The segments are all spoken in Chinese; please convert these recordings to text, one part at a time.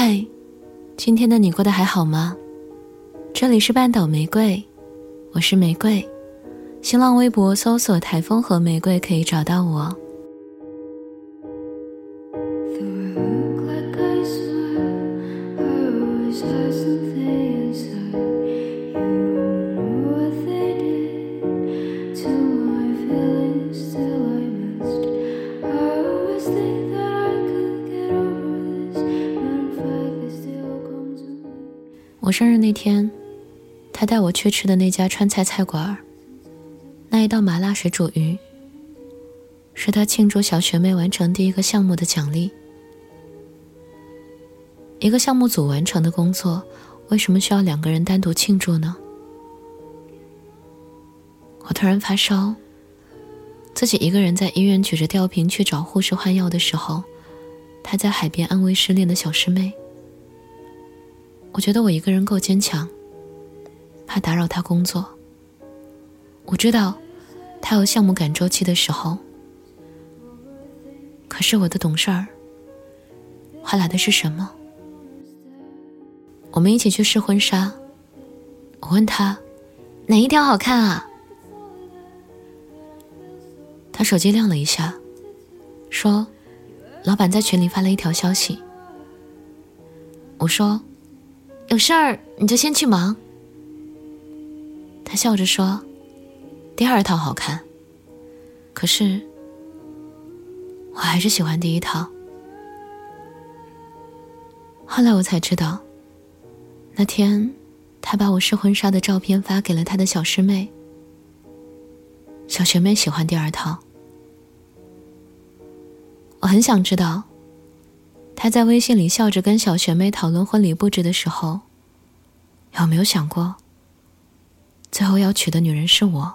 嗨，今天的你过得还好吗？这里是半岛玫瑰，我是玫瑰。新浪微博搜索“台风和玫瑰”可以找到我。我生日那天，他带我去吃的那家川菜菜馆那一道麻辣水煮鱼，是他庆祝小学妹完成第一个项目的奖励。一个项目组完成的工作，为什么需要两个人单独庆祝呢？我突然发烧，自己一个人在医院举着吊瓶去找护士换药的时候，他在海边安慰失恋的小师妹。我觉得我一个人够坚强，怕打扰他工作。我知道他有项目赶周期的时候，可是我的懂事儿换来的是什么？我们一起去试婚纱，我问他哪一条好看啊？他手机亮了一下，说：“老板在群里发了一条消息。”我说。有事儿你就先去忙。他笑着说：“第二套好看，可是我还是喜欢第一套。”后来我才知道，那天他把我试婚纱的照片发给了他的小师妹，小学妹喜欢第二套。我很想知道。他在微信里笑着跟小学妹讨论婚礼布置的时候，有没有想过，最后要娶的女人是我？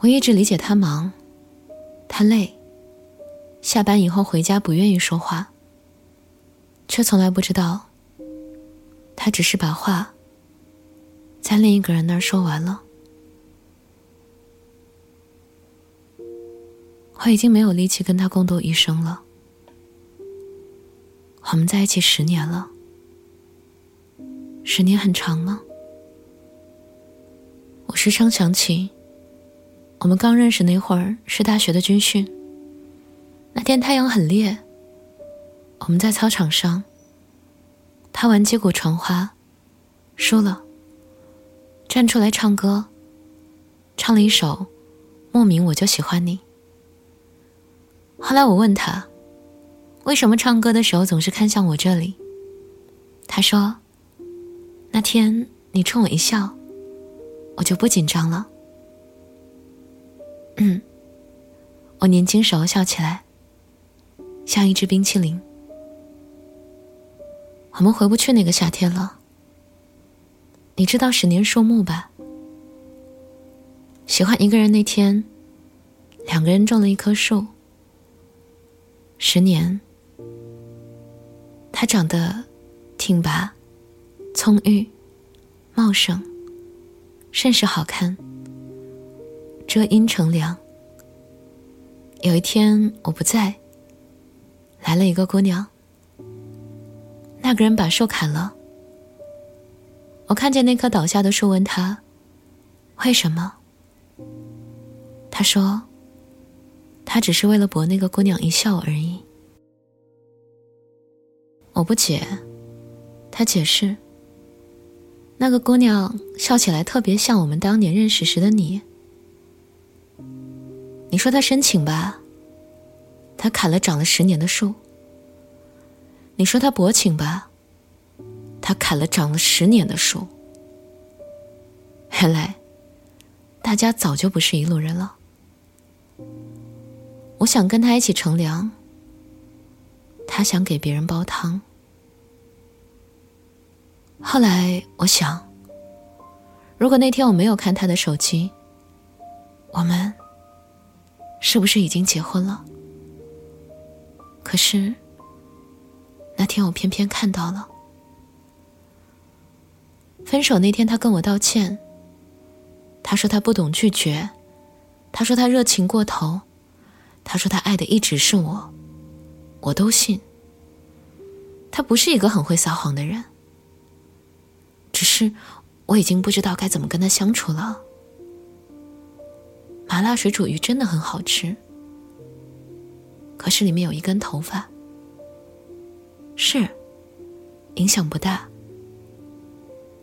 我一直理解他忙，他累，下班以后回家不愿意说话。却从来不知道，他只是把话在另一个人那儿说完了。我已经没有力气跟他共度一生了。我们在一起十年了，十年很长吗？我时常想起，我们刚认识那会儿是大学的军训，那天太阳很烈。我们在操场上，他玩击鼓传花，输了，站出来唱歌，唱了一首《莫名我就喜欢你》。后来我问他，为什么唱歌的时候总是看向我这里？他说，那天你冲我一笑，我就不紧张了。嗯，我年轻时候笑起来，像一只冰淇淋。我们回不去那个夏天了。你知道十年树木吧？喜欢一个人那天，两个人种了一棵树。十年，它长得挺拔、葱郁、茂盛，甚是好看，遮阴乘凉。有一天我不在，来了一个姑娘。那个人把树砍了。我看见那棵倒下的树，问他：“为什么？”他说：“他只是为了博那个姑娘一笑而已。”我不解，他解释：“那个姑娘笑起来特别像我们当年认识时的你。你说她深情吧？她砍了长了十年的树。”你说他薄情吧？他砍了长了十年的树。原来，大家早就不是一路人了。我想跟他一起乘凉，他想给别人煲汤。后来我想，如果那天我没有看他的手机，我们是不是已经结婚了？可是。那天我偏偏看到了。分手那天，他跟我道歉。他说他不懂拒绝，他说他热情过头，他说他爱的一直是我，我都信。他不是一个很会撒谎的人，只是我已经不知道该怎么跟他相处了。麻辣水煮鱼真的很好吃，可是里面有一根头发，是影响不大，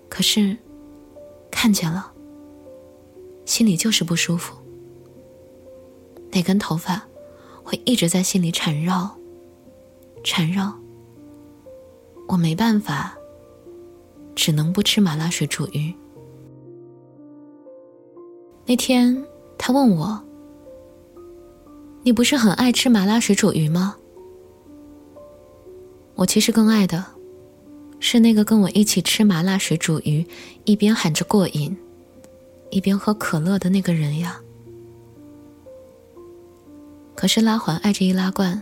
可是看见了，心里就是不舒服。那根头发会一直在心里缠绕，缠绕。我没办法，只能不吃麻辣水煮鱼。那天他问我：“你不是很爱吃麻辣水煮鱼吗？”我其实更爱的，是那个跟我一起吃麻辣水煮鱼，一边喊着过瘾，一边喝可乐的那个人呀。可是拉环爱着易拉罐，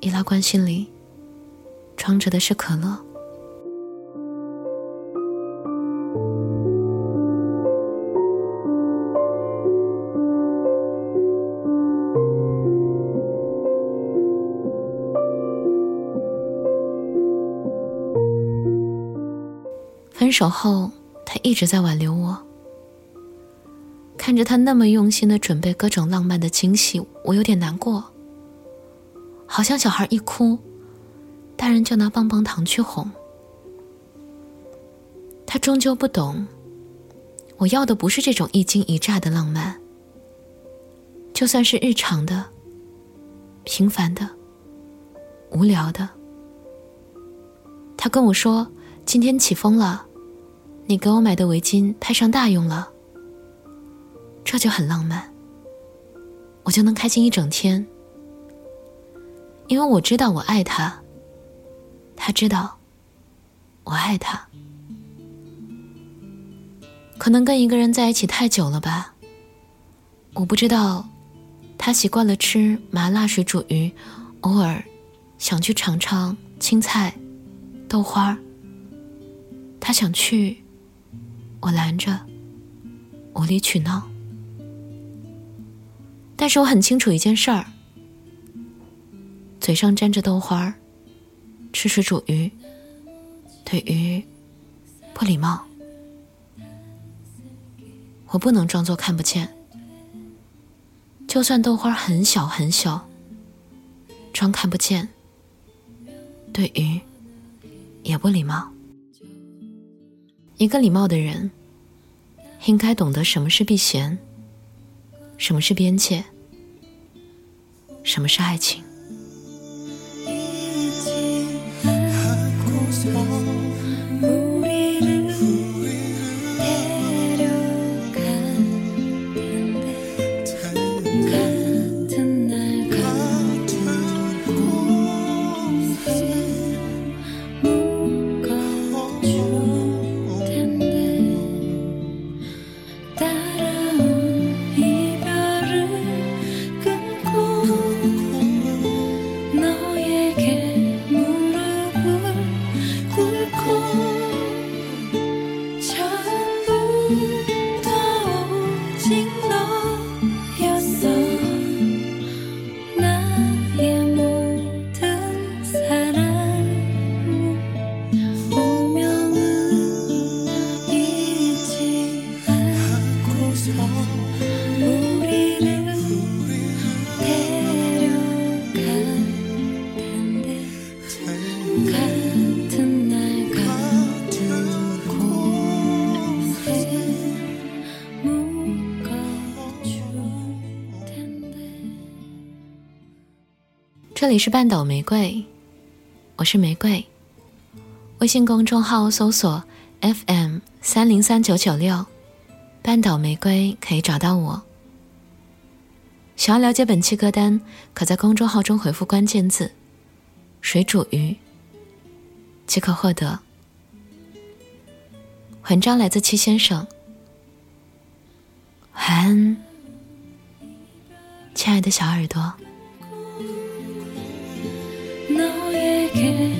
易拉罐心里。装着的是可乐。分手后，他一直在挽留我。看着他那么用心的准备各种浪漫的惊喜，我有点难过，好像小孩一哭。大人就拿棒棒糖去哄，他终究不懂。我要的不是这种一惊一乍的浪漫，就算是日常的、平凡的、无聊的。他跟我说：“今天起风了，你给我买的围巾派上大用了。”这就很浪漫，我就能开心一整天，因为我知道我爱他。他知道，我爱他。可能跟一个人在一起太久了吧，我不知道，他习惯了吃麻辣水煮鱼，偶尔想去尝尝青菜、豆花他想去，我拦着，无理取闹。但是我很清楚一件事儿，嘴上沾着豆花儿。吃水煮鱼，对鱼不礼貌。我不能装作看不见，就算豆花很小很小，装看不见，对鱼也不礼貌。一个礼貌的人，应该懂得什么是避嫌，什么是边界，什么是爱情。这里是半岛玫瑰，我是玫瑰。微信公众号搜索 FM 三零三九九六，半岛玫瑰可以找到我。想要了解本期歌单，可在公众号中回复关键字“水煮鱼”，即可获得。文章来自七先生，晚安，亲爱的小耳朵。care.